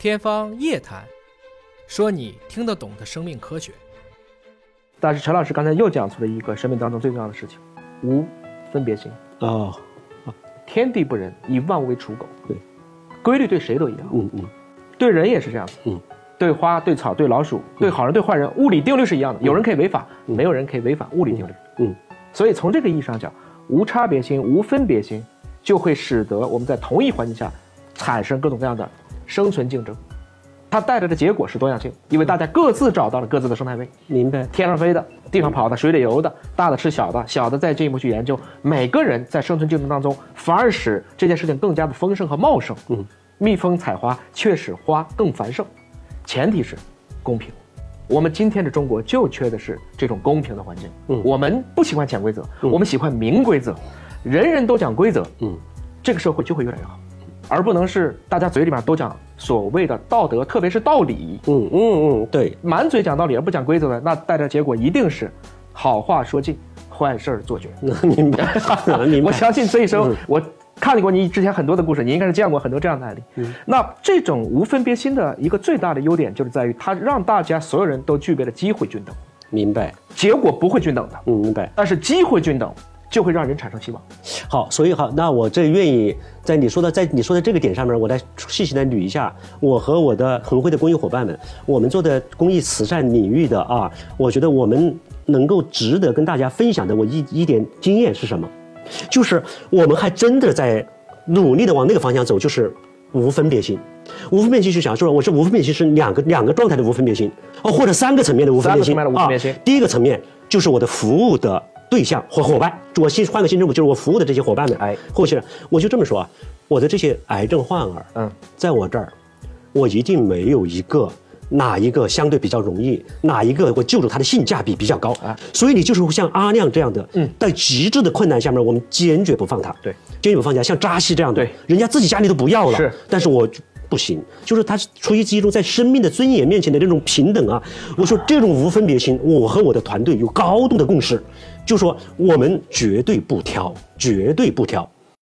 天方夜谭，说你听得懂的生命科学。但是陈老师刚才又讲出了一个生命当中最重要的事情：无分别心。哦，天地不仁，以万物为刍狗。对，规律对谁都一样，嗯嗯对人也是这样子。嗯，对花、对草、对老鼠、对好人、对坏人，物理定律是一样的。有人可以违法，没有人可以违反物理定律。嗯，所以从这个意义上讲，无差别心、无分别心，就会使得我们在同一环境下产生各种各样的生存竞争。它带来的结果是多样性，因为大家各自找到了各自的生态位。明白。天上飞的，地上跑的，水里游的，大的吃小的，小的再进一步去研究。每个人在生存竞争当中，反而使这件事情更加的丰盛和茂盛。嗯，蜜蜂采花却使花更繁盛，前提是公平。我们今天的中国就缺的是这种公平的环境。嗯我们不喜欢潜规则，我们喜欢明规则，人人都讲规则，嗯，这个社会就会越来越好，而不能是大家嘴里面都讲所谓的道德，特别是道理。嗯嗯嗯，对，满嘴讲道理而不讲规则的，那带来的结果一定是好话说尽，坏事儿做绝。明白，明白。我相信这一生嗯，我看过你之前很多的故事，你应该是见过很多这样的案例。嗯那这种无分别心的一个最大的优点，就是在于它让大家所有人都具备了机会均等，明白，结果不会均等的，嗯，明白。但是机会均等就会让人产生希望。好，所以好，那我这愿意在你说的在你说的这个点上面，我来细细的捋一下，我和我的恒辉的公益伙伴们，我们做的公益慈善领域的啊，我觉得我们能够值得跟大家分享的，我一一点经验是什么？就是我们还真的在努力的往那个方向走，就是无分别心。无分别心是想说，我是无分别心是两个两个状态的无分别心，哦，或者三个层面的无分别心。三个层面的无分别心啊第一个层面就是我的服务的对象或伙伴，我新换个新政府，就是我服务的这些伙伴们，哎或者我就这么说啊，我的这些癌症患儿，嗯，在我这儿，我一定没有一个哪一个相对比较容易，哪一个我救助他的性价比比较高啊所以你就是像阿亮这样的，嗯在极致的困难下面，我们坚决不放他，对，坚决不放下。像扎西这样的，对人家自己家里都不要了，是，但是我不行，就是他出于一种在生命的尊严面前的这种平等啊。我说这种无分别心，我和我的团队有高度的共识，就说我们绝对不挑，绝对不挑。